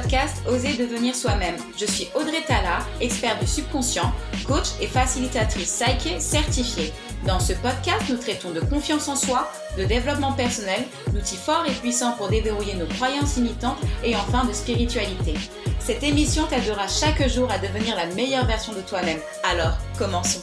podcast Oser devenir soi-même. Je suis Audrey Tala, experte du subconscient, coach et facilitatrice Psyche certifiée. Dans ce podcast, nous traitons de confiance en soi, de développement personnel, d'outils forts et puissants pour déverrouiller nos croyances limitantes et enfin de spiritualité. Cette émission t'aidera chaque jour à devenir la meilleure version de toi-même. Alors, commençons.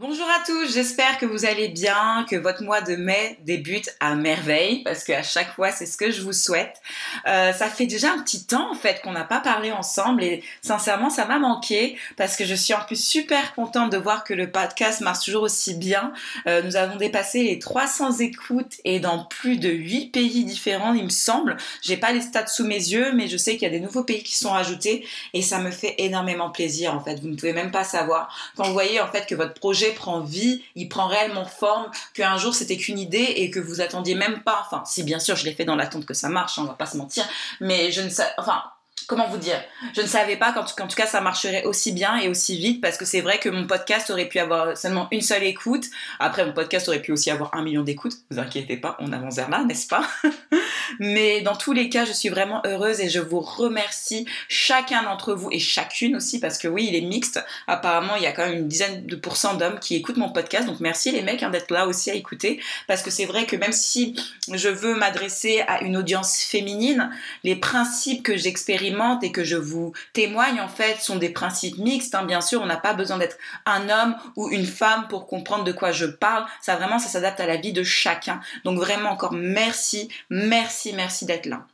Bonjour à tous, j'espère que vous allez bien, que votre mois de mai débute à merveille, parce qu'à chaque fois c'est ce que je vous souhaite. Euh, ça fait déjà un petit temps en fait qu'on n'a pas parlé ensemble et sincèrement ça m'a manqué parce que je suis en plus super contente de voir que le podcast marche toujours aussi bien. Euh, nous avons dépassé les 300 écoutes et dans plus de 8 pays différents il me semble. J'ai pas les stats sous mes yeux mais je sais qu'il y a des nouveaux pays qui sont rajoutés et ça me fait énormément plaisir en fait. Vous ne pouvez même pas savoir quand vous voyez en fait que votre projet prend vie, il prend réellement forme, qu'un jour c'était qu'une idée et que vous attendiez même pas. Enfin, si bien sûr je l'ai fait dans l'attente que ça marche, hein, on va pas se mentir, mais je ne sais, enfin, comment vous dire? Je ne savais pas qu'en tout, cas ça marcherait aussi bien et aussi vite parce que c'est vrai que mon podcast aurait pu avoir seulement une seule écoute. Après, mon podcast aurait pu aussi avoir un million d'écoutes. Vous inquiétez pas, on avance vers là, n'est-ce pas? Mais dans tous les cas, je suis vraiment heureuse et je vous remercie chacun d'entre vous et chacune aussi parce que oui, il est mixte. Apparemment, il y a quand même une dizaine de pourcents d'hommes qui écoutent mon podcast. Donc merci les mecs hein, d'être là aussi à écouter parce que c'est vrai que même si je veux m'adresser à une audience féminine, les principes que j'expérimente et que je vous témoigne en fait sont des principes mixtes. Hein. Bien sûr, on n'a pas besoin d'être un homme ou une femme pour comprendre de quoi je parle. Ça vraiment, ça s'adapte à la vie de chacun. Donc vraiment encore merci, merci, merci d'être là.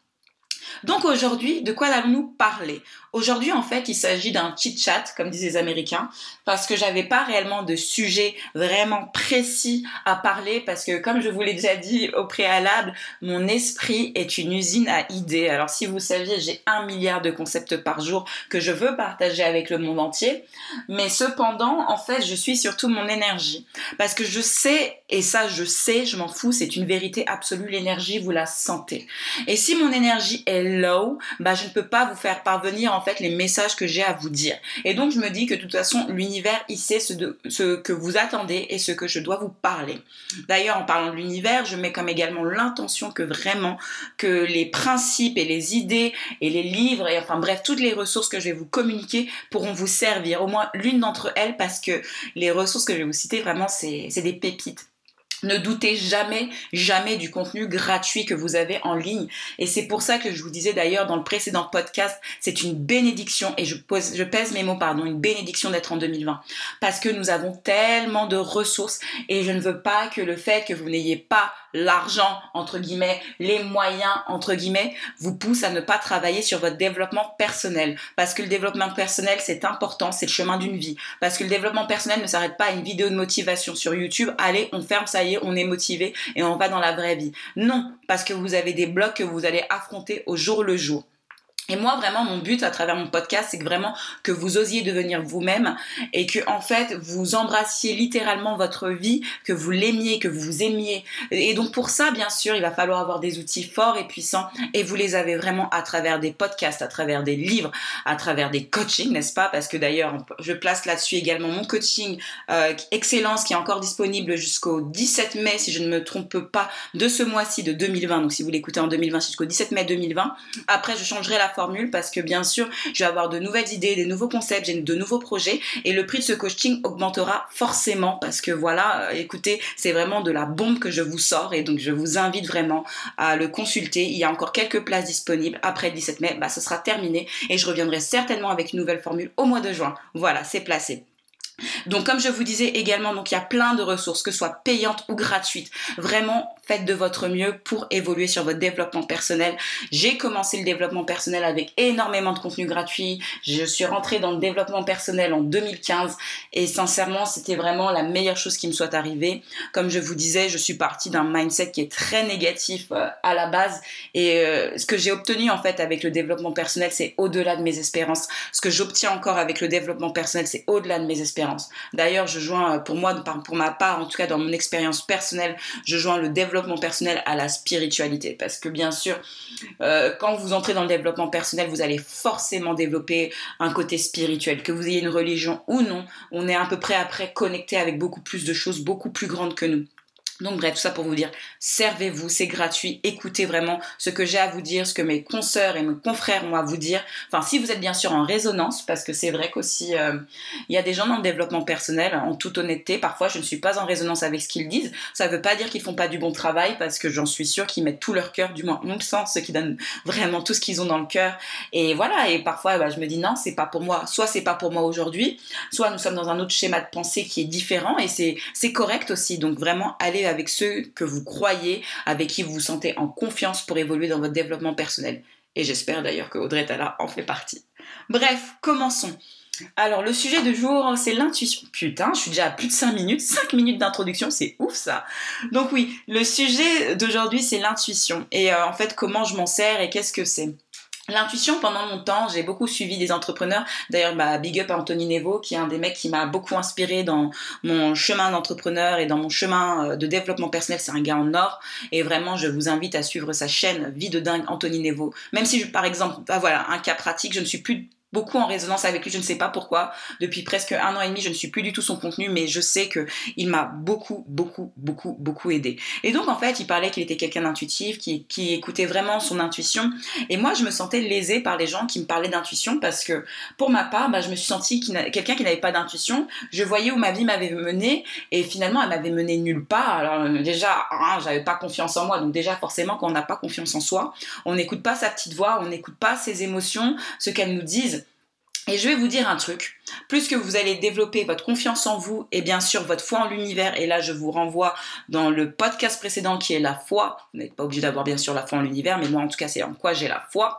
Donc aujourd'hui, de quoi allons-nous parler? Aujourd'hui, en fait, il s'agit d'un chit-chat, comme disent les Américains, parce que j'avais pas réellement de sujet vraiment précis à parler, parce que comme je vous l'ai déjà dit au préalable, mon esprit est une usine à idées. Alors si vous saviez, j'ai un milliard de concepts par jour que je veux partager avec le monde entier, mais cependant, en fait, je suis surtout mon énergie, parce que je sais, et ça je sais, je m'en fous, c'est une vérité absolue, l'énergie, vous la sentez. Et si mon énergie est low, bah je ne peux pas vous faire parvenir en fait les messages que j'ai à vous dire. Et donc je me dis que de toute façon l'univers il sait ce, ce que vous attendez et ce que je dois vous parler. D'ailleurs en parlant de l'univers, je mets comme également l'intention que vraiment que les principes et les idées et les livres et enfin bref toutes les ressources que je vais vous communiquer pourront vous servir au moins l'une d'entre elles parce que les ressources que je vais vous citer vraiment c'est des pépites. Ne doutez jamais, jamais du contenu gratuit que vous avez en ligne. Et c'est pour ça que je vous disais d'ailleurs dans le précédent podcast, c'est une bénédiction, et je, pèse mes mots, pardon, une bénédiction d'être en 2020. Parce que nous avons tellement de ressources et je ne veux pas que le fait que vous n'ayez pas l'argent, entre guillemets, les moyens, entre guillemets, vous pousse à ne pas travailler sur votre développement personnel. Parce que le développement personnel, c'est important, c'est le chemin d'une vie. Parce que le développement personnel ne s'arrête pas à une vidéo de motivation sur YouTube, allez, on ferme, ça on est motivé et on va dans la vraie vie. Non, parce que vous avez des blocs que vous allez affronter au jour le jour. Et moi, vraiment, mon but à travers mon podcast, c'est que vraiment que vous osiez devenir vous-même et que, en fait, vous embrassiez littéralement votre vie, que vous l'aimiez, que vous aimiez. Et donc, pour ça, bien sûr, il va falloir avoir des outils forts et puissants et vous les avez vraiment à travers des podcasts, à travers des livres, à travers des coachings, n'est-ce pas? Parce que d'ailleurs, je place là-dessus également mon coaching euh, Excellence qui est encore disponible jusqu'au 17 mai, si je ne me trompe pas, de ce mois-ci de 2020. Donc, si vous l'écoutez en 2020, jusqu'au 17 mai 2020. Après, je changerai la formule parce que bien sûr, je vais avoir de nouvelles idées, des nouveaux concepts, j'ai de nouveaux projets et le prix de ce coaching augmentera forcément parce que voilà, euh, écoutez, c'est vraiment de la bombe que je vous sors et donc je vous invite vraiment à le consulter. Il y a encore quelques places disponibles. Après le 17 mai, bah, ce sera terminé et je reviendrai certainement avec une nouvelle formule au mois de juin. Voilà, c'est placé. Donc comme je vous disais également, donc il y a plein de ressources, que ce soit payantes ou gratuites. Vraiment, faites de votre mieux pour évoluer sur votre développement personnel. J'ai commencé le développement personnel avec énormément de contenu gratuit. Je suis rentrée dans le développement personnel en 2015 et sincèrement, c'était vraiment la meilleure chose qui me soit arrivée. Comme je vous disais, je suis partie d'un mindset qui est très négatif euh, à la base et euh, ce que j'ai obtenu en fait avec le développement personnel, c'est au-delà de mes espérances. Ce que j'obtiens encore avec le développement personnel, c'est au-delà de mes espérances. D'ailleurs, je joins euh, pour moi pour ma part en tout cas dans mon expérience personnelle, je joins le développement personnel à la spiritualité. Parce que bien sûr, euh, quand vous entrez dans le développement personnel, vous allez forcément développer un côté spirituel. Que vous ayez une religion ou non, on est à peu près après connecté avec beaucoup plus de choses, beaucoup plus grandes que nous. Donc bref, tout ça pour vous dire, servez-vous, c'est gratuit, écoutez vraiment ce que j'ai à vous dire, ce que mes consoeurs et mes confrères ont à vous dire. Enfin, si vous êtes bien sûr en résonance, parce que c'est vrai qu'aussi, euh, il y a des gens dans le développement personnel, en toute honnêteté, parfois je ne suis pas en résonance avec ce qu'ils disent. Ça ne veut pas dire qu'ils font pas du bon travail, parce que j'en suis sûre qu'ils mettent tout leur cœur, du moins mon sens, ceux qui donnent vraiment tout ce qu'ils ont dans le cœur. Et voilà, et parfois bah, je me dis non, c'est pas pour moi. Soit c'est pas pour moi aujourd'hui, soit nous sommes dans un autre schéma de pensée qui est différent, et c'est correct aussi. Donc vraiment, allez avec ceux que vous croyez, avec qui vous vous sentez en confiance pour évoluer dans votre développement personnel. Et j'espère d'ailleurs que Audrey Tala en fait partie. Bref, commençons. Alors, le sujet de jour, c'est l'intuition. Putain, je suis déjà à plus de 5 minutes. 5 minutes d'introduction, c'est ouf ça. Donc oui, le sujet d'aujourd'hui, c'est l'intuition. Et euh, en fait, comment je m'en sers et qu'est-ce que c'est? L'intuition, pendant longtemps, j'ai beaucoup suivi des entrepreneurs. D'ailleurs, bah, big up à Anthony Nevo, qui est un des mecs qui m'a beaucoup inspiré dans mon chemin d'entrepreneur et dans mon chemin euh, de développement personnel. C'est un gars en or. Et vraiment, je vous invite à suivre sa chaîne Vie de dingue Anthony Nevo. Même si, par exemple, bah voilà, un cas pratique, je ne suis plus beaucoup en résonance avec lui. Je ne sais pas pourquoi. Depuis presque un an et demi, je ne suis plus du tout son contenu, mais je sais que il m'a beaucoup, beaucoup, beaucoup, beaucoup aidé. Et donc, en fait, il parlait qu'il était quelqu'un d'intuitif, qui, qui, écoutait vraiment son intuition. Et moi, je me sentais lésée par les gens qui me parlaient d'intuition parce que, pour ma part, bah, je me suis sentie quelqu'un qui n'avait pas d'intuition. Je voyais où ma vie m'avait menée et finalement, elle m'avait mené nulle part. Alors, déjà, hein, j'avais pas confiance en moi. Donc, déjà, forcément, quand on n'a pas confiance en soi, on n'écoute pas sa petite voix, on n'écoute pas ses émotions, ce qu'elles nous disent. Et je vais vous dire un truc, plus que vous allez développer votre confiance en vous et bien sûr votre foi en l'univers, et là je vous renvoie dans le podcast précédent qui est la foi, vous n'êtes pas obligé d'avoir bien sûr la foi en l'univers, mais moi en tout cas c'est en quoi j'ai la foi,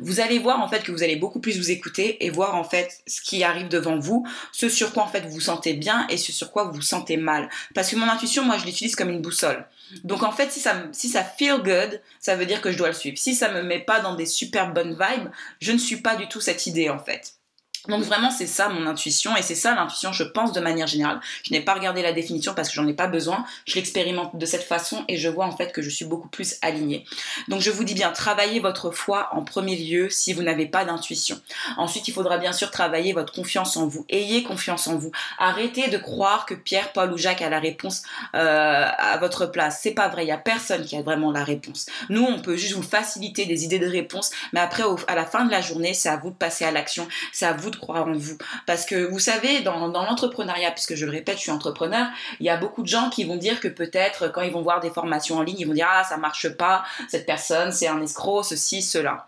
vous allez voir en fait que vous allez beaucoup plus vous écouter et voir en fait ce qui arrive devant vous, ce sur quoi en fait vous vous sentez bien et ce sur quoi vous vous sentez mal. Parce que mon intuition, moi je l'utilise comme une boussole. Donc en fait, si ça, si ça feel good, ça veut dire que je dois le suivre. Si ça me met pas dans des super bonnes vibes, je ne suis pas du tout cette idée en fait. Donc vraiment c'est ça mon intuition et c'est ça l'intuition je pense de manière générale. Je n'ai pas regardé la définition parce que j'en ai pas besoin, je l'expérimente de cette façon et je vois en fait que je suis beaucoup plus alignée. Donc je vous dis bien travaillez votre foi en premier lieu si vous n'avez pas d'intuition. Ensuite il faudra bien sûr travailler votre confiance en vous. Ayez confiance en vous. Arrêtez de croire que Pierre, Paul ou Jacques a la réponse euh, à votre place. C'est pas vrai, il y a personne qui a vraiment la réponse. Nous on peut juste vous faciliter des idées de réponse mais après à la fin de la journée c'est à vous de passer à l'action, c'est à vous croire en vous. Parce que vous savez, dans, dans l'entrepreneuriat, puisque je le répète, je suis entrepreneur, il y a beaucoup de gens qui vont dire que peut-être quand ils vont voir des formations en ligne, ils vont dire ah ça marche pas, cette personne c'est un escroc, ceci, cela.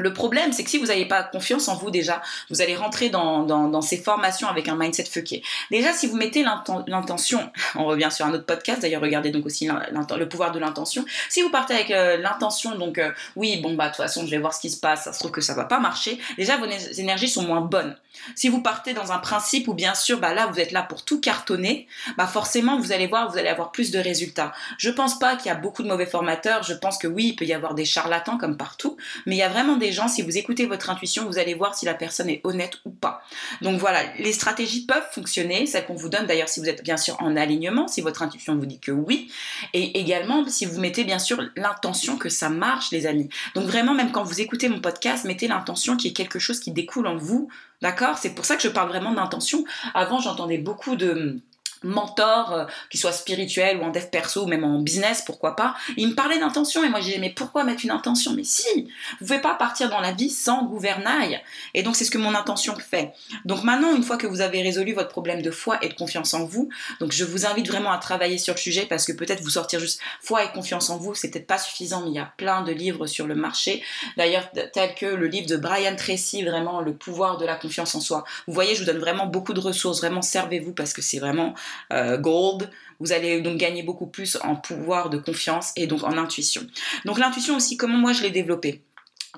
Le problème, c'est que si vous n'avez pas confiance en vous déjà, vous allez rentrer dans, ces formations avec un mindset fucké. Déjà, si vous mettez l'intention, on revient sur un autre podcast, d'ailleurs regardez donc aussi le pouvoir de l'intention. Si vous partez avec euh, l'intention, donc euh, oui, bon bah de toute façon je vais voir ce qui se passe, ça se trouve que ça va pas marcher, déjà vos énergies sont moins bonnes. Si vous partez dans un principe où bien sûr, bah là vous êtes là pour tout cartonner, bah forcément vous allez voir, vous allez avoir plus de résultats. Je pense pas qu'il y a beaucoup de mauvais formateurs, je pense que oui, il peut y avoir des charlatans comme partout, mais il y a vraiment des gens, si vous écoutez votre intuition, vous allez voir si la personne est honnête ou pas. Donc voilà, les stratégies peuvent fonctionner, celles qu'on vous donne d'ailleurs si vous êtes bien sûr en alignement, si votre intuition vous dit que oui, et également si vous mettez bien sûr l'intention que ça marche les amis. Donc vraiment, même quand vous écoutez mon podcast, mettez l'intention qui est quelque chose qui découle en vous, d'accord? C'est pour ça que je parle vraiment d'intention. Avant, j'entendais beaucoup de mentor, euh, qu'il soit spirituel ou en dev perso ou même en business, pourquoi pas. Il me parlait d'intention et moi j'ai dit mais pourquoi mettre une intention? Mais si, vous pouvez pas partir dans la vie sans gouvernail. Et donc c'est ce que mon intention fait. Donc maintenant, une fois que vous avez résolu votre problème de foi et de confiance en vous, donc je vous invite vraiment à travailler sur le sujet parce que peut-être vous sortir juste foi et confiance en vous, c'est peut-être pas suffisant, mais il y a plein de livres sur le marché. D'ailleurs, tel que le livre de Brian Tracy, vraiment le pouvoir de la confiance en soi. Vous voyez, je vous donne vraiment beaucoup de ressources, vraiment servez-vous parce que c'est vraiment euh, gold. Vous allez donc gagner beaucoup plus en pouvoir de confiance et donc en intuition. Donc l'intuition aussi, comment moi je l'ai développée?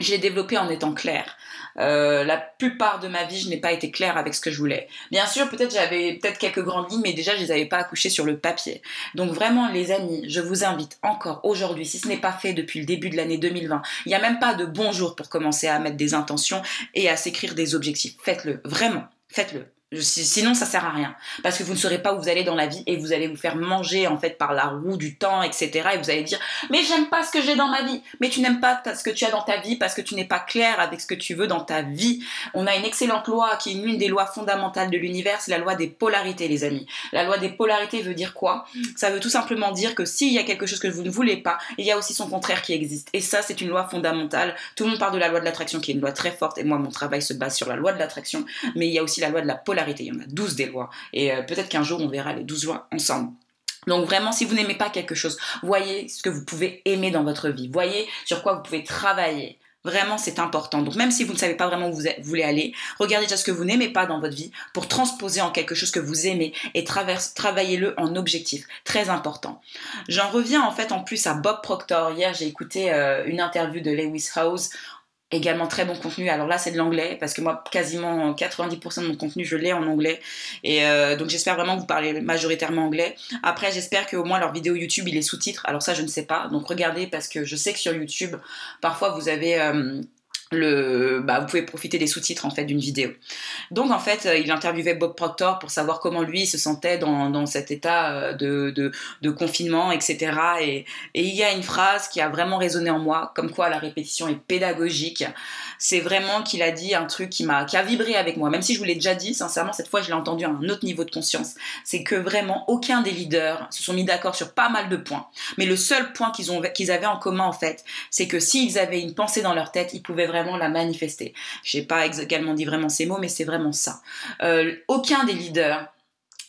Je l'ai développée en étant claire. Euh, la plupart de ma vie, je n'ai pas été claire avec ce que je voulais. Bien sûr, peut-être j'avais peut-être quelques grandes lignes, mais déjà je les avais pas accouchées sur le papier. Donc vraiment, les amis, je vous invite encore aujourd'hui, si ce n'est pas fait depuis le début de l'année 2020, il n'y a même pas de bon jour pour commencer à mettre des intentions et à s'écrire des objectifs. Faites-le, vraiment, faites-le. Sinon, ça sert à rien. Parce que vous ne saurez pas où vous allez dans la vie et vous allez vous faire manger, en fait, par la roue du temps, etc. Et vous allez dire, mais j'aime pas ce que j'ai dans ma vie. Mais tu n'aimes pas ce que tu as dans ta vie parce que tu n'es pas clair avec ce que tu veux dans ta vie. On a une excellente loi qui est une des lois fondamentales de l'univers, c'est la loi des polarités, les amis. La loi des polarités veut dire quoi? Ça veut tout simplement dire que s'il y a quelque chose que vous ne voulez pas, il y a aussi son contraire qui existe. Et ça, c'est une loi fondamentale. Tout le monde parle de la loi de l'attraction qui est une loi très forte. Et moi, mon travail se base sur la loi de l'attraction. Mais il y a aussi la loi de la polarité il y en a 12 des lois. Et euh, peut-être qu'un jour, on verra les 12 lois ensemble. Donc vraiment, si vous n'aimez pas quelque chose, voyez ce que vous pouvez aimer dans votre vie. Voyez sur quoi vous pouvez travailler. Vraiment, c'est important. Donc même si vous ne savez pas vraiment où vous voulez aller, regardez ce que vous n'aimez pas dans votre vie pour transposer en quelque chose que vous aimez et travaillez-le en objectif. Très important. J'en reviens en fait en plus à Bob Proctor. Hier, j'ai écouté euh, une interview de Lewis House également très bon contenu. Alors là, c'est de l'anglais parce que moi, quasiment 90% de mon contenu, je l'ai en anglais. Et euh, donc, j'espère vraiment que vous parlez majoritairement anglais. Après, j'espère qu'au moins leur vidéo YouTube, il est sous-titre. Alors ça, je ne sais pas. Donc, regardez parce que je sais que sur YouTube, parfois, vous avez... Euh, bah, vous pouvez profiter des sous-titres en fait d'une vidéo. Donc en fait, euh, il interviewait Bob Proctor pour savoir comment lui se sentait dans, cet état euh, de, confinement, etc. Et, il y a une phrase qui a vraiment résonné en moi, comme quoi la répétition est pédagogique. C'est vraiment qu'il a dit un truc qui a vibré avec moi, même si je vous l'ai déjà dit, sincèrement cette fois je l'ai entendu à un autre niveau de conscience. C'est que vraiment aucun des leaders se sont mis d'accord sur pas mal de points, mais le seul point qu'ils qu'ils avaient en commun en fait, c'est que s'ils avaient une pensée dans leur tête, ils pouvaient vraiment la manifester. J'ai pas également dit vraiment ces mots, mais c'est vraiment ça. Euh, aucun des leaders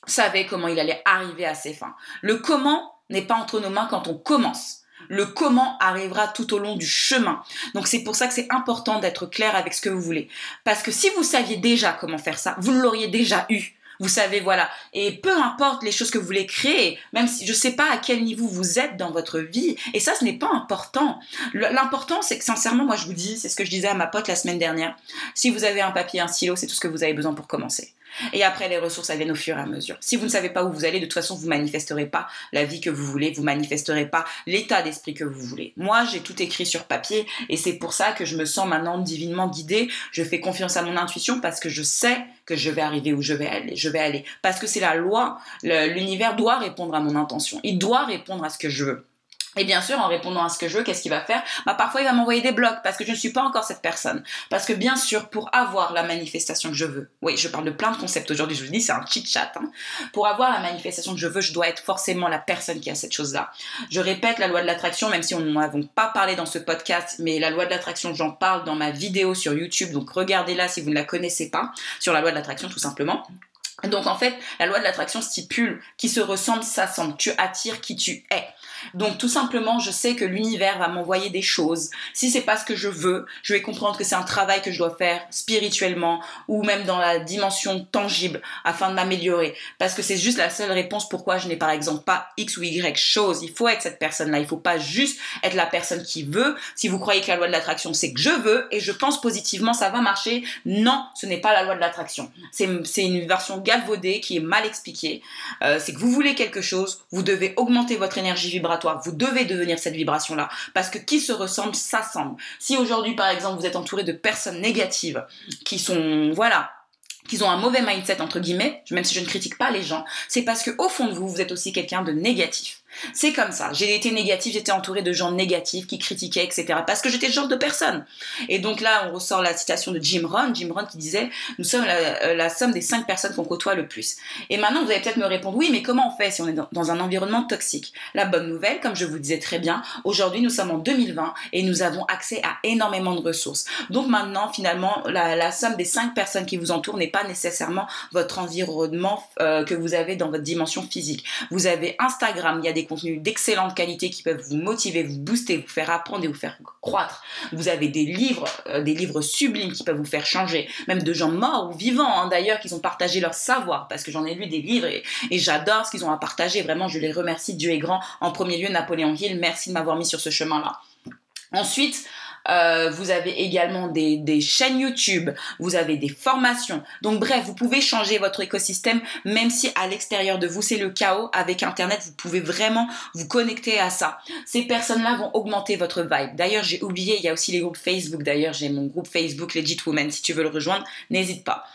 savait comment il allait arriver à ses fins. Le comment n'est pas entre nos mains quand on commence. Le comment arrivera tout au long du chemin. Donc c'est pour ça que c'est important d'être clair avec ce que vous voulez. Parce que si vous saviez déjà comment faire ça, vous l'auriez déjà eu. Vous savez, voilà. Et peu importe les choses que vous voulez créer, même si je ne sais pas à quel niveau vous êtes dans votre vie, et ça, ce n'est pas important. L'important, c'est que sincèrement, moi, je vous dis, c'est ce que je disais à ma pote la semaine dernière. Si vous avez un papier, un stylo, c'est tout ce que vous avez besoin pour commencer. Et après, les ressources, elles viennent au fur et à mesure. Si vous ne savez pas où vous allez, de toute façon, vous manifesterez pas la vie que vous voulez, vous manifesterez pas l'état d'esprit que vous voulez. Moi, j'ai tout écrit sur papier et c'est pour ça que je me sens maintenant divinement guidée. Je fais confiance à mon intuition parce que je sais que je vais arriver où je vais aller. Je vais aller. Parce que c'est la loi. L'univers doit répondre à mon intention. Il doit répondre à ce que je veux. Et bien sûr, en répondant à ce que je veux, qu'est-ce qu'il va faire? Bah, Parfois, il va m'envoyer des blocs parce que je ne suis pas encore cette personne. Parce que bien sûr, pour avoir la manifestation que je veux, oui, je parle de plein de concepts aujourd'hui, je vous dis, c'est un chit-chat. Hein. Pour avoir la manifestation que je veux, je dois être forcément la personne qui a cette chose-là. Je répète la loi de l'attraction, même si on n'en avons pas parlé dans ce podcast, mais la loi de l'attraction, j'en parle dans ma vidéo sur YouTube, donc regardez-la si vous ne la connaissez pas, sur la loi de l'attraction tout simplement. Donc en fait, la loi de l'attraction stipule qui se ressemble s'assemble. Tu attires qui tu es. Donc tout simplement, je sais que l'univers va m'envoyer des choses. Si c'est pas ce que je veux, je vais comprendre que c'est un travail que je dois faire spirituellement ou même dans la dimension tangible afin de m'améliorer. Parce que c'est juste la seule réponse pourquoi je n'ai par exemple pas X ou Y chose. Il faut être cette personne-là. Il faut pas juste être la personne qui veut. Si vous croyez que la loi de l'attraction c'est que je veux et je pense positivement ça va marcher, non, ce n'est pas la loi de l'attraction. C'est une version galvaudée qui est mal expliquée. Euh, c'est que vous voulez quelque chose, vous devez augmenter votre énergie vibratoire vous devez devenir cette vibration-là. Parce que qui se ressemble, s'assemble. Si aujourd'hui, par exemple, vous êtes entouré de personnes négatives qui sont, voilà, qu'ils ont un mauvais mindset entre guillemets, même si je ne critique pas les gens, c'est parce que au fond de vous, vous êtes aussi quelqu'un de négatif. C'est comme ça. J'ai été négatif, j'étais entourée de gens négatifs qui critiquaient, etc. Parce que j'étais ce genre de personne. Et donc là, on ressort la citation de Jim Rohn. Jim Rohn qui disait Nous sommes la, euh, somme des cinq personnes qu'on côtoie le plus. Et maintenant, vous allez peut-être me répondre Oui, mais comment on fait si on est dans, un environnement toxique? La bonne nouvelle, comme je vous disais très bien, aujourd'hui, nous sommes en 2020 et nous avons accès à énormément de ressources. Donc maintenant, finalement, la, somme des cinq personnes qui vous entourent n'est pas nécessairement votre environnement euh, que vous avez dans votre dimension physique. Vous avez Instagram, il y a des contenus d'excellente qualité qui peuvent vous motiver, vous booster, vous faire apprendre et vous faire croître. Vous avez des livres, euh, des livres sublimes qui peuvent vous faire changer, même de gens morts ou vivants hein, d'ailleurs qui ont partagé leur savoir, parce que j'en ai lu des livres et, j'adore ce qu'ils ont à partager. Vraiment, je les remercie. Dieu est grand. En premier lieu, Napoléon Hill, merci de m'avoir mis sur ce chemin-là. Ensuite, euh, vous avez également des, chaînes YouTube, vous avez des formations. Donc bref, vous pouvez changer votre écosystème même si à l'extérieur de vous c'est le chaos. Avec Internet, vous pouvez vraiment vous connecter à ça. Ces personnes-là vont augmenter votre vibe. D'ailleurs, j'ai oublié, il y a aussi les groupes Facebook. D'ailleurs, j'ai mon groupe Facebook Legit Woman. Si tu veux le rejoindre, n'hésite pas.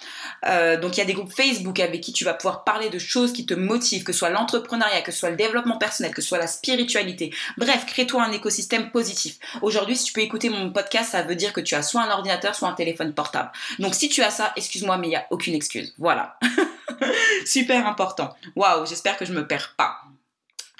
Euh, donc il y a des groupes Facebook avec qui tu vas pouvoir parler de choses qui te motivent, que ce soit l'entrepreneuriat, que ce soit le développement personnel, que ce soit la spiritualité. Bref, crée-toi un écosystème positif. Aujourd'hui, si tu peux écouter mon podcast, ça veut dire que tu as soit un ordinateur, soit un téléphone portable. Donc si tu as ça, excuse-moi, mais il n'y a aucune excuse. Voilà. Super important. Waouh, j'espère que je me perds pas.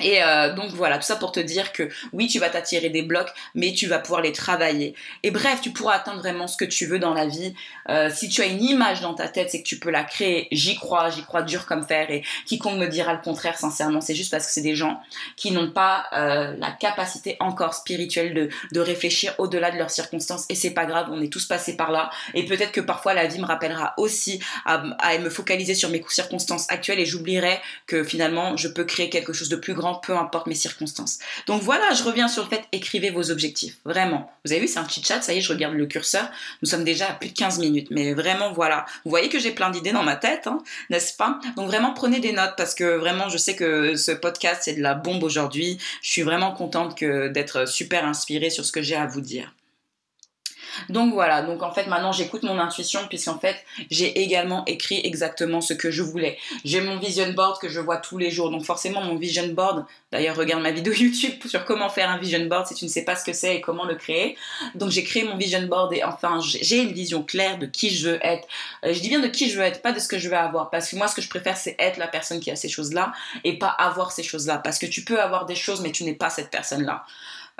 Et euh, donc voilà, tout ça pour te dire que oui, tu vas t'attirer des blocs, mais tu vas pouvoir les travailler. Et bref, tu pourras atteindre vraiment ce que tu veux dans la vie. Euh, si tu as une image dans ta tête, c'est que tu peux la créer. J'y crois, j'y crois dur comme fer. Et quiconque me dira le contraire, sincèrement, c'est juste parce que c'est des gens qui n'ont pas euh, la capacité encore spirituelle de, de réfléchir au-delà de leurs circonstances. Et c'est pas grave, on est tous passés par là. Et peut-être que parfois la vie me rappellera aussi à, à me focaliser sur mes circonstances actuelles et j'oublierai que finalement je peux créer quelque chose de plus grand peu importe mes circonstances. Donc voilà, je reviens sur le fait, écrivez vos objectifs, vraiment. Vous avez vu, c'est un petit chat, ça y est, je regarde le curseur, nous sommes déjà à plus de 15 minutes, mais vraiment voilà. Vous voyez que j'ai plein d'idées dans ma tête, hein, n'est-ce pas? Donc vraiment, prenez des notes, parce que vraiment, je sais que ce podcast, c'est de la bombe aujourd'hui. Je suis vraiment contente d'être super inspirée sur ce que j'ai à vous dire. Donc voilà, donc en fait maintenant j'écoute mon intuition puisqu'en fait j'ai également écrit exactement ce que je voulais. J'ai mon vision board que je vois tous les jours, donc forcément mon vision board, d'ailleurs regarde ma vidéo YouTube sur comment faire un vision board si tu ne sais pas ce que c'est et comment le créer. Donc j'ai créé mon vision board et enfin j'ai une vision claire de qui je veux être. Euh, je dis bien de qui je veux être, pas de ce que je veux avoir parce que moi ce que je préfère c'est être la personne qui a ces choses-là et pas avoir ces choses-là parce que tu peux avoir des choses mais tu n'es pas cette personne-là.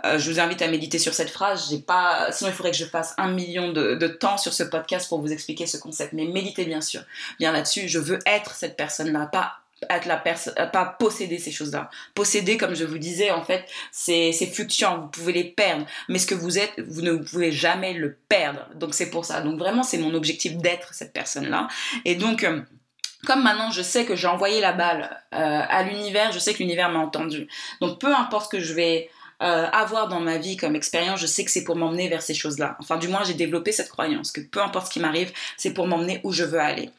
Euh, je vous invite à méditer sur cette phrase. J'ai pas, sinon il faudrait que je fasse un million de, temps sur ce podcast pour vous expliquer ce concept. Mais méditez bien sûr, bien là-dessus. Je veux être cette personne-là, pas euh, pas posséder ces choses-là. Posséder, comme je vous disais, en fait, c'est fluctuant. Vous pouvez les perdre, mais ce que vous êtes, vous ne pouvez jamais le perdre. Donc c'est pour ça. Donc vraiment, c'est mon objectif d'être cette personne-là. Et donc euh, comme maintenant je sais que j'ai envoyé la balle à l'univers, je sais que l'univers m'a entendu. Donc peu importe ce que je vais euh, avoir dans ma vie comme expérience, je sais que c'est pour m'emmener vers ces choses-là. Enfin, du moins, j'ai développé cette croyance que peu importe ce qui m'arrive, c'est pour m'emmener où je veux aller.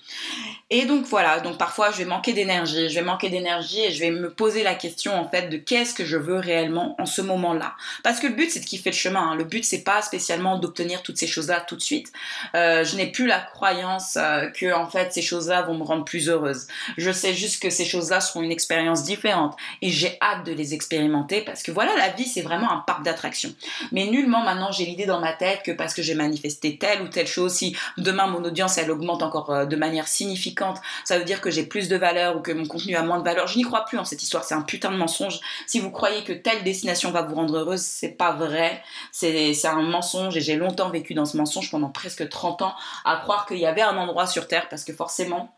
Et donc voilà, donc parfois je vais manquer d'énergie, je vais manquer d'énergie et je vais me poser la question en fait de qu'est-ce que je veux réellement en ce moment-là. Parce que le but c'est de kiffer le chemin. Hein. Le but c'est pas spécialement d'obtenir toutes ces choses-là tout de suite. Euh, je n'ai plus la croyance euh, que en fait ces choses-là vont me rendre plus heureuse. Je sais juste que ces choses-là seront une expérience différente et j'ai hâte de les expérimenter parce que voilà la vie c'est vraiment un parc d'attractions. Mais nullement maintenant j'ai l'idée dans ma tête que parce que j'ai manifesté telle ou telle chose, si demain mon audience elle augmente encore euh, de manière significante, ça veut dire que j'ai plus de valeur ou que mon contenu a moins de valeur. Je n'y crois plus en cette histoire, c'est un putain de mensonge. Si vous croyez que telle destination va vous rendre heureuse, c'est pas vrai. C'est un mensonge et j'ai longtemps vécu dans ce mensonge pendant presque 30 ans à croire qu'il y avait un endroit sur Terre parce que forcément,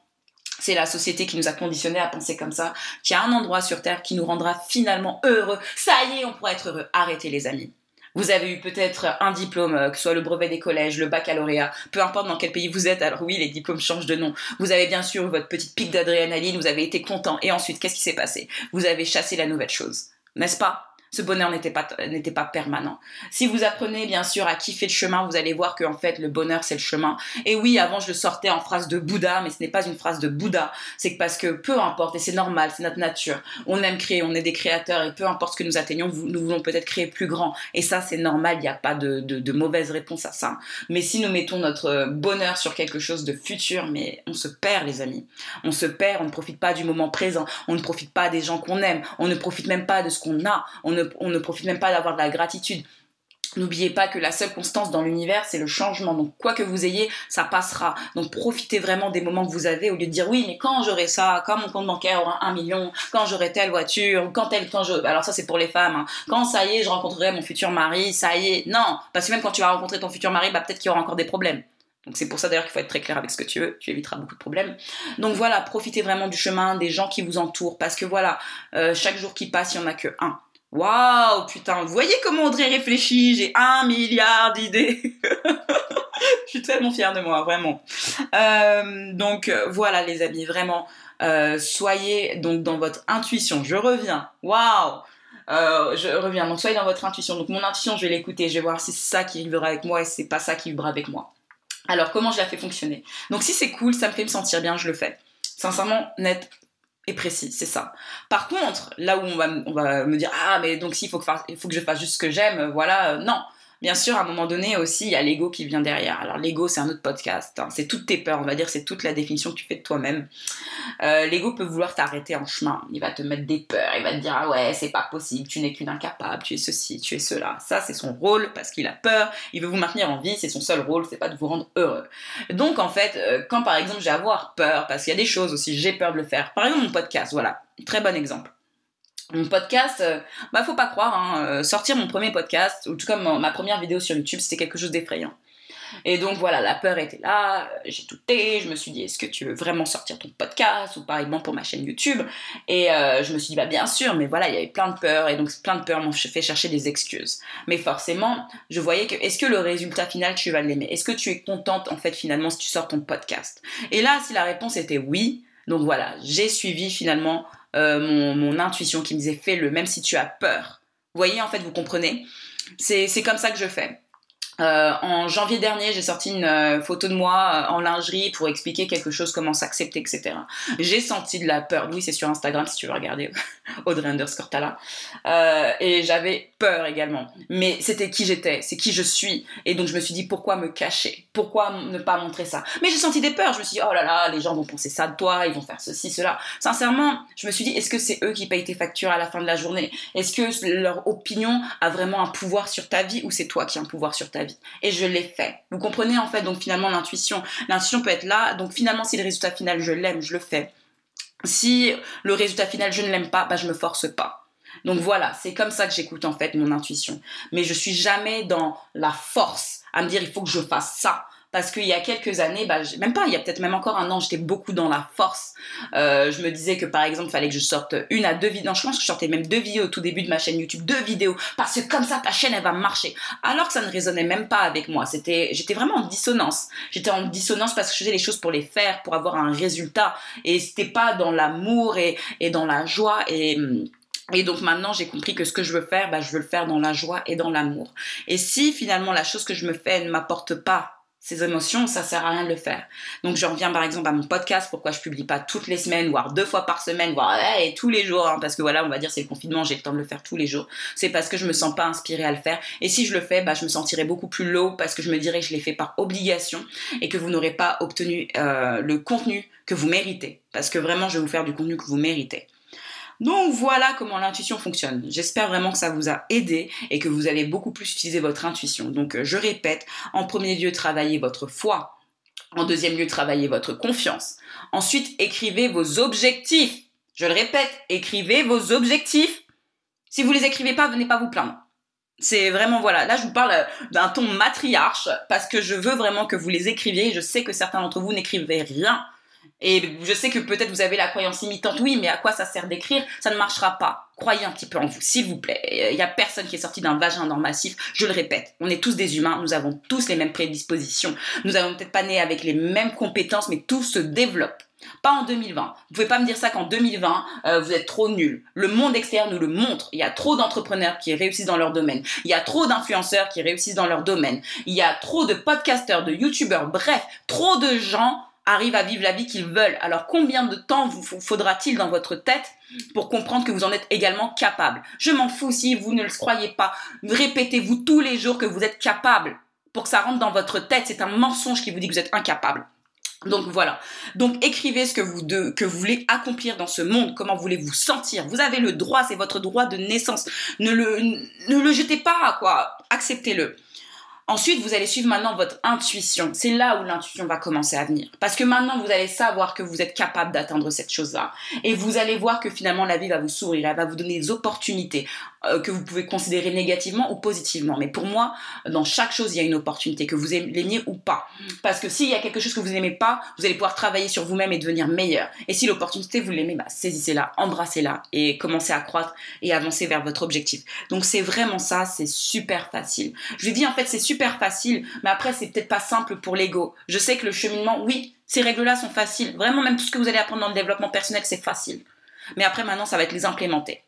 c'est la société qui nous a conditionnés à penser comme ça, qu'il y a un endroit sur Terre qui nous rendra finalement heureux. Ça y est, on pourra être heureux. Arrêtez les amis. Vous avez eu peut-être un diplôme, euh, que ce soit le brevet des collèges, le baccalauréat, peu importe dans quel pays vous êtes, alors oui, les diplômes changent de nom. Vous avez bien sûr eu votre petite pique d'adrénaline, vous avez été content, et ensuite, qu'est-ce qui s'est passé? Vous avez chassé la nouvelle chose, n'est-ce pas? Ce bonheur n'était pas, n'était pas permanent. Si vous apprenez bien sûr à kiffer le chemin, vous allez voir que en fait le bonheur c'est le chemin. Et oui, avant je le sortais en phrase de Bouddha, mais ce n'est pas une phrase de Bouddha. C'est parce que peu importe, et c'est normal, c'est notre nature. On aime créer, on est des créateurs, et peu importe ce que nous atteignons, nous voulons peut-être créer plus grand. Et ça c'est normal, il n'y a pas de, de, de, mauvaise réponse à ça. Mais si nous mettons notre bonheur sur quelque chose de futur, mais on se perd les amis. On se perd, on ne profite pas du moment présent, on ne profite pas des gens qu'on aime, on ne profite même pas de ce qu'on a, on ne profite même pas d'avoir de la gratitude. N'oubliez pas que la seule constance dans l'univers, c'est le changement. Donc, quoi que vous ayez, ça passera. Donc, profitez vraiment des moments que vous avez au lieu de dire oui, mais quand j'aurai ça, quand mon compte bancaire aura un million, quand j'aurai telle voiture, quand tel, quand je, alors ça c'est pour les femmes. Hein. Quand ça y est, je rencontrerai mon futur mari, ça y est. Non, parce que même quand tu vas rencontrer ton futur mari, bah peut-être qu'il y aura encore des problèmes. Donc c'est pour ça d'ailleurs qu'il faut être très clair avec ce que tu veux, tu éviteras beaucoup de problèmes. Donc voilà, profitez vraiment du chemin, des gens qui vous entourent, parce que voilà, euh, chaque jour qui passe, il n'y en a que un. Waouh, putain, vous voyez comment Audrey réfléchit J'ai un milliard d'idées. Je suis tellement fière de moi, vraiment. Euh, donc voilà les amis, vraiment, euh, soyez donc dans votre intuition. Je reviens. Waouh euh, je reviens. Donc, soyez dans votre intuition. Donc, mon intuition, je vais l'écouter. Je vais voir si c'est ça qui vibrera avec moi et si c'est pas ça qui vibrera avec moi. Alors, comment je la fais fonctionner? Donc, si c'est cool, ça me fait me sentir bien, je le fais. Sincèrement, net précis, c'est ça. Par contre, là où on va, me dire, ah, mais donc s'il faut que, faut que je fasse juste ce que j'aime, voilà, euh, non. Bien sûr, à un moment donné aussi, il y a l'ego qui vient derrière. Alors l'ego, c'est un autre podcast. Hein. C'est toutes tes peurs, on va dire, c'est toute la définition que tu fais de toi-même. Euh, l'ego peut vouloir t'arrêter en chemin. Il va te mettre des peurs. Il va te dire ah ouais, c'est pas possible. Tu n'es qu'une incapable. Tu es ceci, tu es cela. Ça, c'est son rôle parce qu'il a peur. Il veut vous maintenir en vie. C'est son seul rôle. C'est pas de vous rendre heureux. Donc en fait, euh, quand par exemple j'ai avoir peur, parce qu'il y a des choses aussi, j'ai peur de le faire. Par exemple mon podcast, voilà, très bon exemple mon podcast, euh, bah faut pas croire, hein, euh, sortir mon premier podcast, ou tout comme ma première vidéo sur YouTube, c'était quelque chose d'effrayant. Et donc voilà, la peur était là, j'ai douté, je me suis dit est-ce que tu veux vraiment sortir ton podcast ou pareillement pour ma chaîne YouTube Et euh, je me suis dit bah bien sûr, mais voilà, il y avait plein de peurs et donc plein de peurs m'ont fait chercher des excuses. Mais forcément, je voyais que est-ce que le résultat final tu vas l'aimer? Est-ce que tu es contente en fait finalement si tu sors ton podcast? Et là, si la réponse était oui, donc voilà, j'ai suivi finalement euh, mon, mon, intuition qui me disait fais-le, même si tu as peur. Vous voyez, en fait, vous comprenez? C'est comme ça que je fais. Euh, en janvier dernier, j'ai sorti une euh, photo de moi euh, en lingerie pour expliquer quelque chose, comment s'accepter, etc. J'ai senti de la peur. Oui, c'est sur Instagram si tu veux regarder Audrey underscore Tala. et j'avais peur également. Mais c'était qui j'étais, c'est qui je suis. Et donc je me suis dit pourquoi me cacher? Pourquoi ne pas montrer ça? Mais j'ai senti des peurs. Je me suis dit oh là là, les gens vont penser ça de toi, ils vont faire ceci, cela. Sincèrement, je me suis dit est-ce que c'est eux qui payent tes factures à la fin de la journée? Est-ce que leur opinion a vraiment un pouvoir sur ta vie ou c'est toi qui as un pouvoir sur ta vie et je l'ai fait. Vous comprenez en fait donc finalement l'intuition. L'intuition peut être là, donc finalement si le résultat final je l'aime, je le fais. Si le résultat final je ne l'aime pas, bah je me force pas. Donc voilà, c'est comme ça que j'écoute en fait mon intuition. Mais je suis jamais dans la force à me dire il faut que je fasse ça parce qu'il y a quelques années, bah, même pas, il y a peut-être même encore un an, j'étais beaucoup dans la force. Euh, je me disais que par exemple, il fallait que je sorte une à deux vidéos. je pense que je sortais même deux vidéos au tout début de ma chaîne YouTube, deux vidéos, parce que comme ça, ta chaîne, elle va marcher. Alors que ça ne résonnait même pas avec moi. C'était, j'étais vraiment en dissonance. J'étais en dissonance parce que je faisais les choses pour les faire, pour avoir un résultat. Et c'était pas dans l'amour et, dans la joie et et donc maintenant, j'ai compris que ce que je veux faire, bah, je veux le faire dans la joie et dans l'amour. Et si finalement la chose que je me fais ne m'apporte pas ces émotions, ça sert à rien de le faire. Donc je reviens par exemple à mon podcast, pourquoi je publie pas toutes les semaines, voire deux fois par semaine, voire et tous les jours, hein, parce que voilà, on va dire c'est le confinement, j'ai le temps de le faire tous les jours. C'est parce que je me sens pas inspirée à le faire. Et si je le fais, bah, je me sentirai beaucoup plus low parce que je me dirais que je l'ai fait par obligation et que vous n'aurez pas obtenu euh, le contenu que vous méritez. Parce que vraiment, je vais vous faire du contenu que vous méritez. Donc voilà comment l'intuition fonctionne. J'espère vraiment que ça vous a aidé et que vous allez beaucoup plus utiliser votre intuition. Donc euh, je répète, en premier lieu, travaillez votre foi. En deuxième lieu, travaillez votre confiance. Ensuite, écrivez vos objectifs. Je le répète, écrivez vos objectifs. Si vous les écrivez pas, venez pas vous plaindre. C'est vraiment voilà, là je vous parle euh, d'un ton matriarche parce que je veux vraiment que vous les écriviez. Je sais que certains d'entre vous n'écrivez rien et je sais que peut-être vous avez la croyance imitante, oui, mais à quoi ça sert d'écrire? Ça ne marchera pas. Croyez un petit peu en vous, s'il vous plaît. Il n'y a personne qui est sorti d'un vagin massif. Je le répète, on est tous des humains, nous avons tous les mêmes prédispositions. Nous n'avons peut-être pas né avec les mêmes compétences, mais tout se développe. Pas en 2020. Vous pouvez pas me dire ça qu'en 2020, euh, vous êtes trop nul. Le monde extérieur nous le montre. Il y a trop d'entrepreneurs qui réussissent dans leur domaine. Il y a trop d'influenceurs qui réussissent dans leur domaine. Il y a trop de podcasteurs, de youtubeurs, bref, trop de gens arrivent à vivre la vie qu'ils veulent. Alors combien de temps vous faudra-t-il dans votre tête pour comprendre que vous en êtes également capable? Je m'en fous si vous ne le croyez pas. Répétez-vous tous les jours que vous êtes capable pour que ça rentre dans votre tête. C'est un mensonge qui vous dit que vous êtes incapable. Donc voilà. Donc écrivez ce que vous, voulez accomplir dans ce monde, comment voulez-vous sentir? Vous avez le droit, c'est votre droit de naissance. Ne le, ne le jetez pas, quoi. Acceptez-le. Ensuite, vous allez suivre maintenant votre intuition. C'est là où l'intuition va commencer à venir. Parce que maintenant, vous allez savoir que vous êtes capable d'atteindre cette chose-là. Et vous allez voir que finalement, la vie va vous sourire, elle va vous donner des opportunités euh, que vous pouvez considérer négativement ou positivement. Mais pour moi, dans chaque chose, il y a une opportunité, que vous l'aimiez ou pas. Parce que s'il y a quelque chose que vous n'aimez pas, vous allez pouvoir travailler sur vous-même et devenir meilleur. Et si l'opportunité, vous l'aimez, bah, saisissez-la, embrassez-la et commencez à croître et avancer vers votre objectif. Donc c'est vraiment ça, c'est super facile. Je lui dis en fait, c'est super facile, mais après, c'est peut-être pas simple pour l'ego. Je sais que le cheminement, oui, ces règles-là sont faciles. Vraiment, même tout ce que vous allez apprendre dans le développement personnel, c'est facile. Mais après, maintenant, ça va être les implémenter.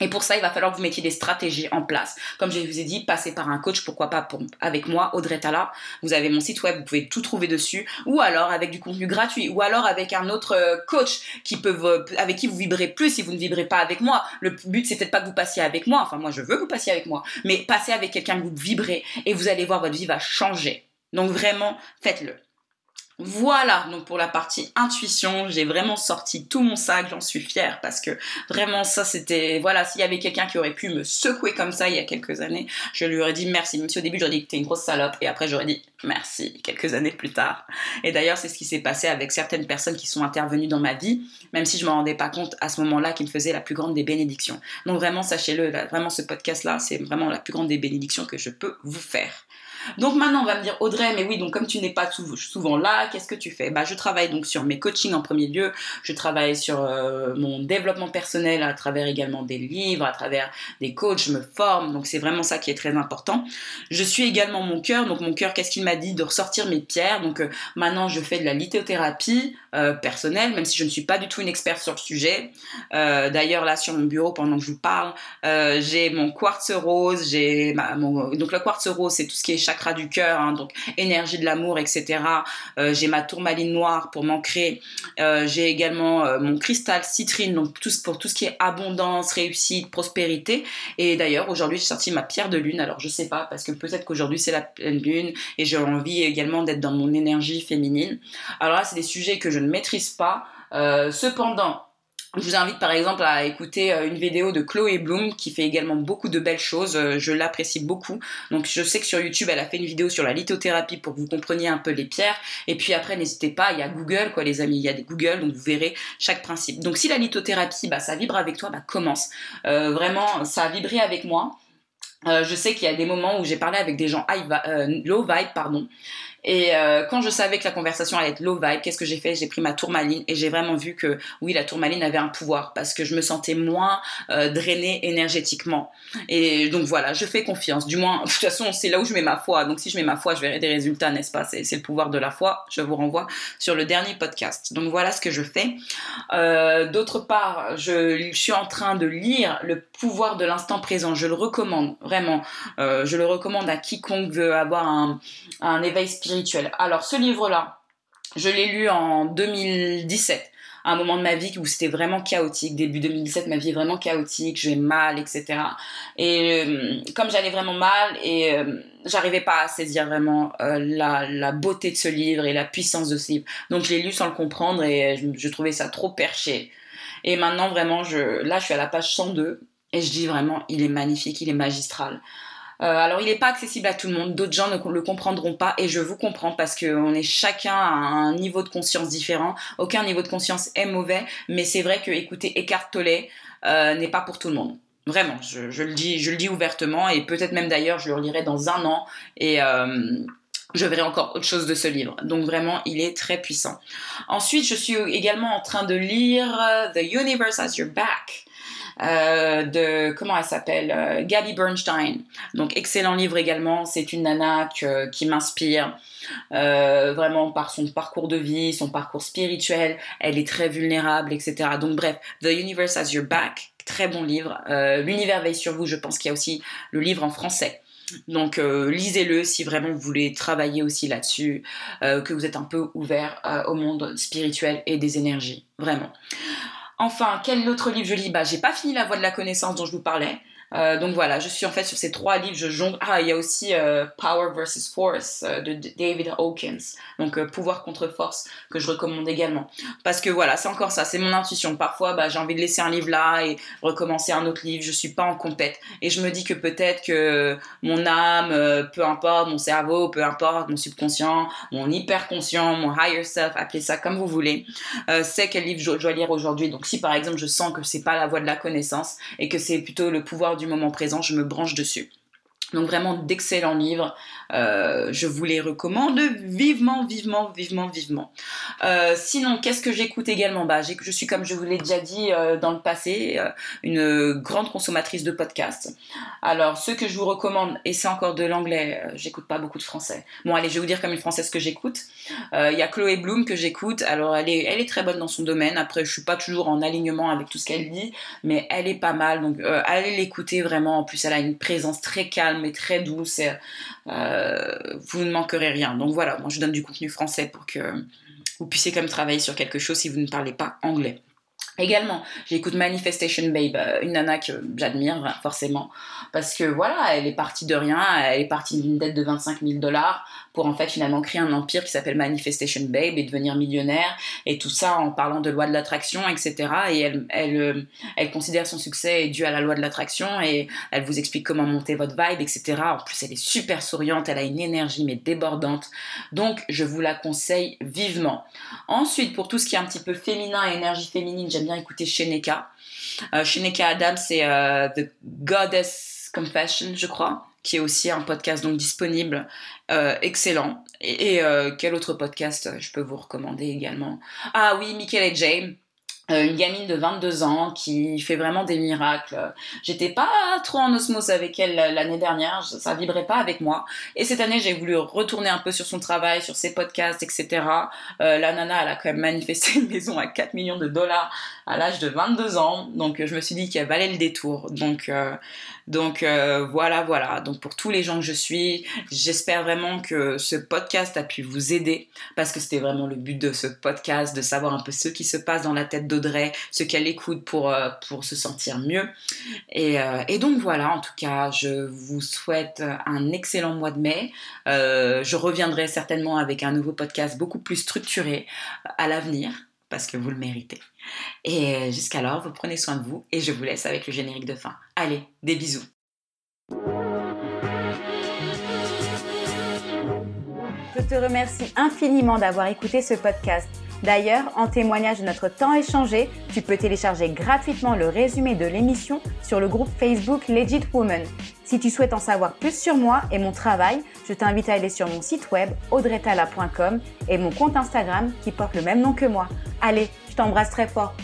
Et pour ça, il va falloir que vous mettiez des stratégies en place. Comme je vous ai dit, passez par un coach, pourquoi pas avec moi, Audrey Tala. Vous avez mon site web, vous pouvez tout trouver dessus. Ou alors avec du contenu gratuit. Ou alors avec un autre euh, coach qui peut, avec qui vous vibrez plus si vous ne vibrez pas avec moi. Le but, c'est peut-être pas que vous passiez avec moi. Enfin, moi, je veux que vous passiez avec moi. Mais passez avec quelqu'un que vous vibrez et vous allez voir, votre vie va changer. Donc vraiment, faites-le. Voilà, donc pour la partie intuition, j'ai vraiment sorti tout mon sac, j'en suis fière parce que vraiment ça c'était, voilà, s'il y avait quelqu'un qui aurait pu me secouer comme ça il y a quelques années, je lui aurais dit merci, même si au début j'aurais dit que t'es une grosse salope et après j'aurais dit merci quelques années plus tard. Et d'ailleurs c'est ce qui s'est passé avec certaines personnes qui sont intervenues dans ma vie, même si je m'en rendais pas compte à ce moment-là qu'ils me faisaient la plus grande des bénédictions. Donc vraiment sachez-le, vraiment ce podcast-là c'est vraiment la plus grande des bénédictions que je peux vous faire. Donc maintenant, on va me dire, Audrey, mais oui, donc comme tu n'es pas souvent là, qu'est-ce que tu fais? Bah, je travaille donc sur mes coachings en premier lieu, je travaille sur euh, mon développement personnel à travers également des livres, à travers des coachs, je me forme, donc c'est vraiment ça qui est très important. Je suis également mon cœur, donc mon cœur, qu'est-ce qu'il m'a dit? De ressortir mes pierres, donc euh, maintenant je fais de la lithothérapie euh, personnelle, même si je ne suis pas du tout une experte sur le sujet. D'ailleurs, là, sur mon bureau, pendant que je vous parle, j'ai mon quartz rose, j'ai donc le quartz rose, c'est tout ce qui est chakra du cœur, hein, donc énergie de l'amour, etc. Euh, j'ai ma tourmaline noire pour m'ancrer. Euh, j'ai également euh, mon cristal citrine, donc tout, pour tout ce qui est abondance, réussite, prospérité. Et d'ailleurs, aujourd'hui, j'ai sorti ma pierre de lune. Alors, je sais pas, parce que peut-être qu'aujourd'hui, c'est la pleine lune et j'ai envie également d'être dans mon énergie féminine. Alors là, c'est des sujets que je ne maîtrise pas. cependant, je vous invite par exemple à écouter euh, une vidéo de Chloé Bloom qui fait également beaucoup de belles choses. Euh, je l'apprécie beaucoup. Donc je sais que sur YouTube, elle a fait une vidéo sur la lithothérapie pour que vous compreniez un peu les pierres. Et puis après, n'hésitez pas, il y a Google, quoi les amis, il y a des Google, donc vous verrez chaque principe. Donc si la lithothérapie, bah, ça vibre avec toi, bah commence. Euh, vraiment, ça a vibré avec moi. je sais qu'il y a des moments où j'ai parlé avec des gens high, low vibe, pardon, et euh, quand je savais que la conversation allait être low vibe, qu'est-ce que j'ai fait? J'ai pris ma tourmaline et j'ai vraiment vu que oui, la tourmaline avait un pouvoir parce que je me sentais moins euh, drainée énergétiquement. Et donc voilà, je fais confiance. Du moins, de toute façon, c'est là où je mets ma foi. Donc si je mets ma foi, je verrai des résultats, n'est-ce pas? C'est le pouvoir de la foi. Je vous renvoie sur le dernier podcast. Donc voilà ce que je fais. Euh, D'autre part, je, suis en train de lire Le pouvoir de l'instant présent. Je le recommande vraiment. Je le recommande à quiconque veut avoir un, un éveil spirituel alors ce livre-là, je l'ai lu en 2017 un moment de ma vie où c'était vraiment chaotique. Début 2017, ma vie est vraiment chaotique, je vais mal, etc. Et euh, comme j'allais vraiment mal et euh, j'arrivais pas à saisir vraiment euh, la, beauté de ce livre et la puissance de ce livre. Donc je l'ai lu sans le comprendre et je, je, trouvais ça trop perché. Et maintenant vraiment, je, là je suis à la page 102 et je dis vraiment, il est magnifique, il est magistral. Euh, alors, il n'est pas accessible à tout le monde. D'autres gens ne le comprendront pas et je vous comprends parce qu'on est chacun à un niveau de conscience différent. Aucun niveau de conscience est mauvais, mais c'est vrai que écouter Eckhart Tolle euh, n'est pas pour tout le monde. Vraiment, je, le dis, je le dis ouvertement et peut-être même d'ailleurs je le relirai dans un an et euh, je verrai encore autre chose de ce livre. Donc vraiment, il est très puissant. Ensuite, je suis également en train de lire The Universe as Your Back euh, de comment elle s'appelle euh, Gabby Bernstein. Donc excellent livre également. C'est une nana qui m'inspire euh, vraiment par son parcours de vie, son parcours spirituel. Elle est très vulnérable, etc. Donc bref, The Universe Has Your Back, très bon livre. L'univers veille sur vous. Je pense qu'il y a aussi le livre en français. Donc lisez-le si vraiment vous voulez travailler aussi là-dessus, que vous êtes un peu ouvert au monde spirituel et des énergies, vraiment. Enfin, quel autre livre je lis? Bah, j'ai pas fini La Voie de la connaissance dont je vous parlais. Euh, donc voilà, je suis en fait sur ces trois livres, je jongle. Ah, il y a aussi euh, Power versus Force euh, de David Hawkins, donc Pouvoir contre Force, que je recommande également. Parce que voilà, c'est encore ça, c'est mon intuition. Parfois, bah, j'ai envie de laisser un livre là et recommencer un autre livre, je suis pas en compète. Et je me dis que peut-être que mon âme, peu importe, mon cerveau, peu importe, mon subconscient, mon hyperconscient, mon higher self, appelez ça comme vous voulez, c'est quel livre je dois lire aujourd'hui. Donc si par exemple je sens que c'est pas la voie de la connaissance et que c'est plutôt le pouvoir du moment présent, je me branche dessus. Donc vraiment d'excellents livres. Euh, je vous les recommande vivement, vivement, vivement, vivement. Euh, sinon, qu'est-ce que j'écoute également? Bah, Je suis, comme je vous l'ai déjà dit euh, dans le passé, une grande consommatrice de podcasts. Alors, ce que je vous recommande, et c'est encore de l'anglais, j'écoute pas beaucoup de français. Bon, allez, je vais vous dire comme une française que j'écoute. Il y a Chloé Bloom que j'écoute. Alors, elle est, elle est très bonne dans son domaine. Après, je suis pas toujours en alignement avec tout ce qu'elle dit, mais elle est pas mal. Donc, allez l'écouter vraiment. En plus, elle a une présence très calme et très douce. Euh, vous ne manquerez rien. Donc voilà, moi je donne du contenu français pour que vous puissiez comme travailler sur quelque chose si vous ne parlez pas anglais. Également, j'écoute Manifestation Babe, euh, une nana que j'admire forcément, parce que voilà, elle est partie de rien, elle est partie d'une dette de 25 000 dollars pour en fait finalement créer un empire qui s'appelle Manifestation Babe et devenir millionnaire, et tout ça en parlant de loi de l'attraction, etc. Et elle, elle, euh, elle considère son succès dû à la loi de l'attraction, et elle vous explique comment monter votre vibe, etc. En plus, elle est super souriante, elle a une énergie mais débordante, donc je vous la conseille vivement. Ensuite, pour tout ce qui est un petit peu féminin et énergie féminine, j'aime écouter Sheneka. Euh, Sheneka Adam, c'est euh, The Goddess Confession, je crois, qui est aussi un podcast donc disponible, euh, excellent. Et, quel autre podcast je peux vous recommander également? Ah oui, Michael et. Euh, une gamine de 22 ans qui fait vraiment des miracles. J'étais pas trop en osmose avec elle l'année dernière, ça vibrait pas avec moi. Et cette année, j'ai voulu retourner un peu sur son travail, sur ses podcasts, etc. Euh, la nana, elle a quand même manifesté une maison à 4 millions de dollars à l'âge de 22 ans, donc je me suis dit qu'elle valait le détour. Donc, euh, donc voilà, voilà. Donc pour tous les gens que je suis, j'espère vraiment que ce podcast a pu vous aider parce que c'était vraiment le but de ce podcast, de savoir un peu ce qui se passe dans la tête de ce qu'elle écoute pour, euh, pour se sentir mieux. Euh, et, donc voilà, en tout cas, je vous souhaite un excellent mois de mai. Euh, je reviendrai certainement avec un nouveau podcast beaucoup plus structuré à l'avenir parce que vous le méritez. Et jusqu'alors, vous prenez soin de vous et je vous laisse avec le générique de fin. Allez, des bisous. Je te remercie infiniment d'avoir écouté ce podcast. D'ailleurs, en témoignage de notre temps échangé, tu peux télécharger gratuitement le résumé de l'émission sur le groupe Facebook Legit Woman. Si tu souhaites en savoir plus sur moi et mon travail, je t'invite à aller sur mon site web audretala.com et mon compte Instagram qui porte le même nom que moi. Allez, je t'embrasse très fort.